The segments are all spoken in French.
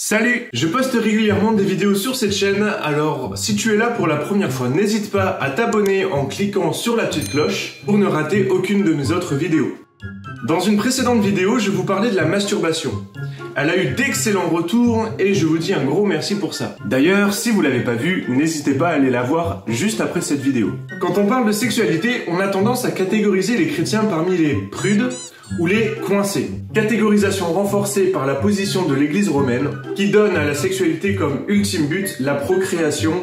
Salut Je poste régulièrement des vidéos sur cette chaîne, alors si tu es là pour la première fois, n'hésite pas à t'abonner en cliquant sur la petite cloche pour ne rater aucune de mes autres vidéos. Dans une précédente vidéo, je vous parlais de la masturbation. Elle a eu d'excellents retours et je vous dis un gros merci pour ça. D'ailleurs, si vous l'avez pas vue, n'hésitez pas à aller la voir juste après cette vidéo. Quand on parle de sexualité, on a tendance à catégoriser les chrétiens parmi les prudes, ou les coincés. Catégorisation renforcée par la position de l'église romaine qui donne à la sexualité comme ultime but la procréation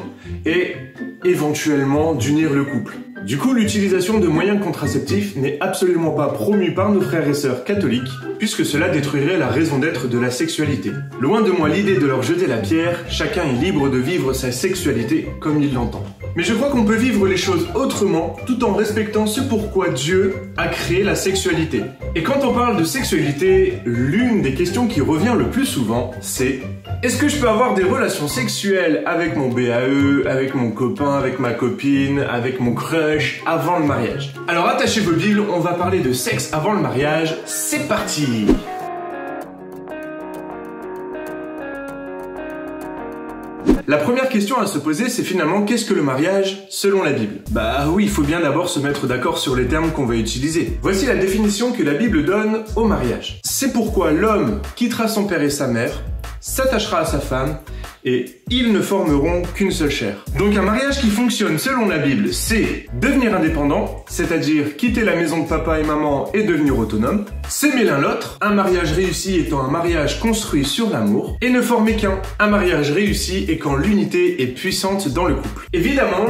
et éventuellement d'unir le couple. Du coup, l'utilisation de moyens contraceptifs n'est absolument pas promue par nos frères et sœurs catholiques, puisque cela détruirait la raison d'être de la sexualité. Loin de moi l'idée de leur jeter la pierre, chacun est libre de vivre sa sexualité comme il l'entend. Mais je crois qu'on peut vivre les choses autrement tout en respectant ce pourquoi Dieu a créé la sexualité. Et quand on parle de sexualité, l'une des questions qui revient le plus souvent, c'est est-ce que je peux avoir des relations sexuelles avec mon BAE, avec mon copain, avec ma copine, avec mon avant le mariage Alors attachez vos billes, on va parler de sexe avant le mariage. C'est parti La première question à se poser, c'est finalement qu'est-ce que le mariage selon la Bible? Bah oui, il faut bien d'abord se mettre d'accord sur les termes qu'on va utiliser. Voici la définition que la Bible donne au mariage. C'est pourquoi l'homme quittera son père et sa mère s'attachera à sa femme et ils ne formeront qu'une seule chair. Donc un mariage qui fonctionne selon la Bible, c'est devenir indépendant, c'est-à-dire quitter la maison de papa et maman et devenir autonome, s'aimer l'un l'autre, un mariage réussi étant un mariage construit sur l'amour, et ne former qu'un. Un mariage réussi est quand l'unité est puissante dans le couple. Évidemment,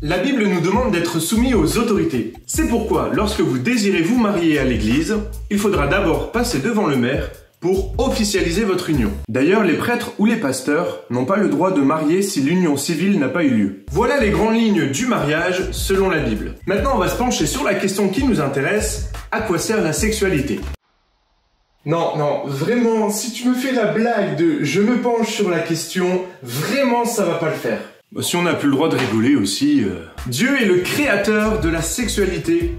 la Bible nous demande d'être soumis aux autorités. C'est pourquoi, lorsque vous désirez vous marier à l'église, il faudra d'abord passer devant le maire pour officialiser votre union. D'ailleurs, les prêtres ou les pasteurs n'ont pas le droit de marier si l'union civile n'a pas eu lieu. Voilà les grandes lignes du mariage selon la Bible. Maintenant, on va se pencher sur la question qui nous intéresse, à quoi sert la sexualité? Non, non, vraiment, si tu me fais la blague de je me penche sur la question, vraiment ça va pas le faire. Bah, si on n'a plus le droit de rigoler aussi. Euh. Dieu est le créateur de la sexualité,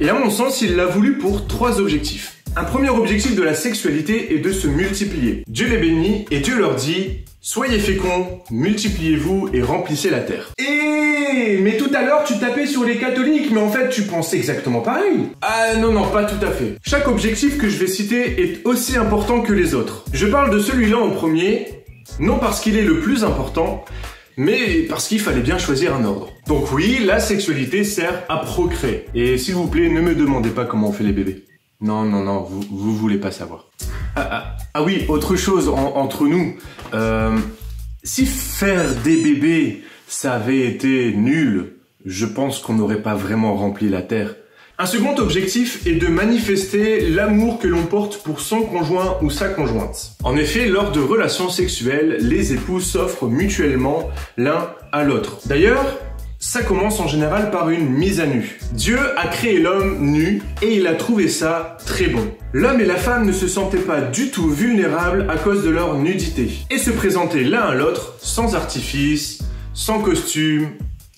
et à mon sens, il l'a voulu pour trois objectifs. Un premier objectif de la sexualité est de se multiplier. Dieu les bénit et Dieu leur dit Soyez féconds, multipliez-vous et remplissez la terre. Et mais tout à l'heure tu tapais sur les catholiques, mais en fait tu pensais exactement pareil. Ah non non, pas tout à fait. Chaque objectif que je vais citer est aussi important que les autres. Je parle de celui-là en premier, non parce qu'il est le plus important, mais parce qu'il fallait bien choisir un ordre. Donc oui, la sexualité sert à procréer. Et s'il vous plaît, ne me demandez pas comment on fait les bébés. Non, non, non, vous, vous voulez pas savoir. Ah, ah, ah oui, autre chose entre nous. Euh, si faire des bébés, ça avait été nul, je pense qu'on n'aurait pas vraiment rempli la Terre. Un second objectif est de manifester l'amour que l'on porte pour son conjoint ou sa conjointe. En effet, lors de relations sexuelles, les époux s'offrent mutuellement l'un à l'autre. D'ailleurs, ça commence en général par une mise à nu. Dieu a créé l'homme nu et il a trouvé ça très bon. L'homme et la femme ne se sentaient pas du tout vulnérables à cause de leur nudité et se présentaient l'un à l'autre sans artifice, sans costume,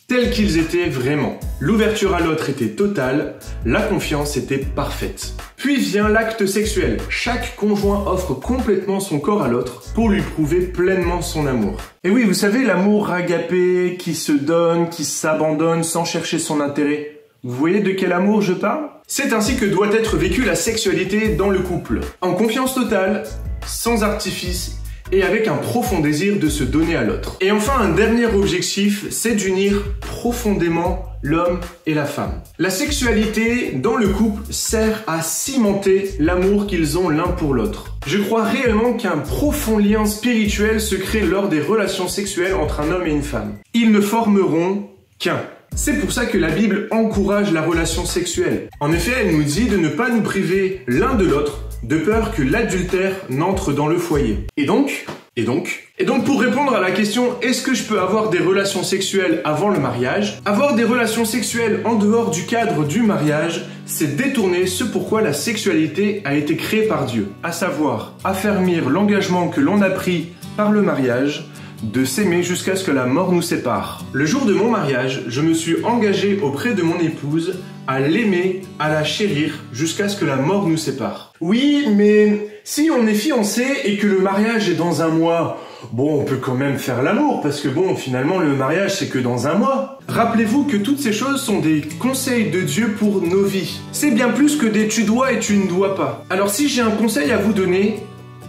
tels qu'ils étaient vraiment. L'ouverture à l'autre était totale, la confiance était parfaite. Puis vient l'acte sexuel. Chaque conjoint offre complètement son corps à l'autre pour lui prouver pleinement son amour. Et oui, vous savez, l'amour agapé, qui se donne, qui s'abandonne sans chercher son intérêt. Vous voyez de quel amour je parle? C'est ainsi que doit être vécue la sexualité dans le couple. En confiance totale, sans artifice et avec un profond désir de se donner à l'autre. Et enfin, un dernier objectif, c'est d'unir profondément l'homme et la femme. La sexualité dans le couple sert à cimenter l'amour qu'ils ont l'un pour l'autre. Je crois réellement qu'un profond lien spirituel se crée lors des relations sexuelles entre un homme et une femme. Ils ne formeront qu'un. C'est pour ça que la Bible encourage la relation sexuelle. En effet, elle nous dit de ne pas nous priver l'un de l'autre de peur que l'adultère n'entre dans le foyer. Et donc, et donc, et donc pour répondre à la question est-ce que je peux avoir des relations sexuelles avant le mariage? Avoir des relations sexuelles en dehors du cadre du mariage, c'est détourner ce pourquoi la sexualité a été créée par Dieu, à savoir affermir l'engagement que l'on a pris par le mariage de s'aimer jusqu'à ce que la mort nous sépare. Le jour de mon mariage, je me suis engagé auprès de mon épouse à l'aimer, à la chérir jusqu'à ce que la mort nous sépare. Oui, mais Si on est fiancé et que le mariage est dans un mois, bon, on peut quand même faire l'amour, parce que bon, finalement, le mariage, c'est que dans un mois. Rappelez-vous que toutes ces choses sont des conseils de Dieu pour nos vies. C'est bien plus que des tu dois et tu ne dois pas. Alors si j'ai un conseil à vous donner,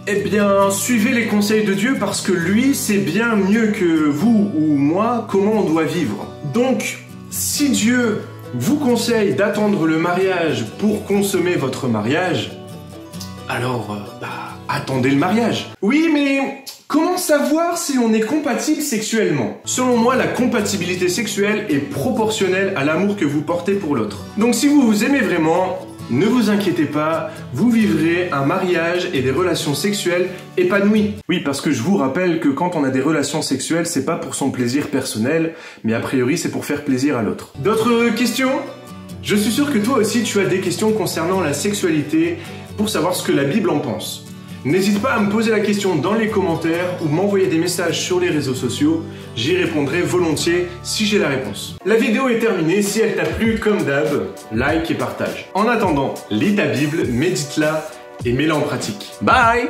eh bien, suivez les conseils de Dieu parce que lui sait bien mieux que vous ou moi comment on doit vivre? Donc, si Dieu vous conseille d'attendre le mariage pour consommer votre mariage, alors, euh, bah, attendez le mariage. Oui, mais comment savoir si on est compatible sexuellement? Selon moi, la compatibilité sexuelle est proportionnelle à l'amour que vous portez pour l'autre. Donc si vous vous aimez vraiment, ne vous inquiétez pas, vous vivrez un mariage et des relations sexuelles épanouies. Oui, parce que je vous rappelle que quand on a des relations sexuelles, c'est pas pour son plaisir personnel, mais a priori c'est pour faire plaisir à l'autre. D'autres questions? Je suis sûr que toi aussi tu as des questions concernant la sexualité pour savoir ce que la Bible en pense. N'hésite pas à me poser la question dans les commentaires ou m'envoyer des messages sur les réseaux sociaux, j'y répondrai volontiers si j'ai la réponse. La vidéo est terminée, si elle t'a plu, comme d'hab, like et partage. En attendant, lis ta Bible, médite-la et mets-la en pratique. Bye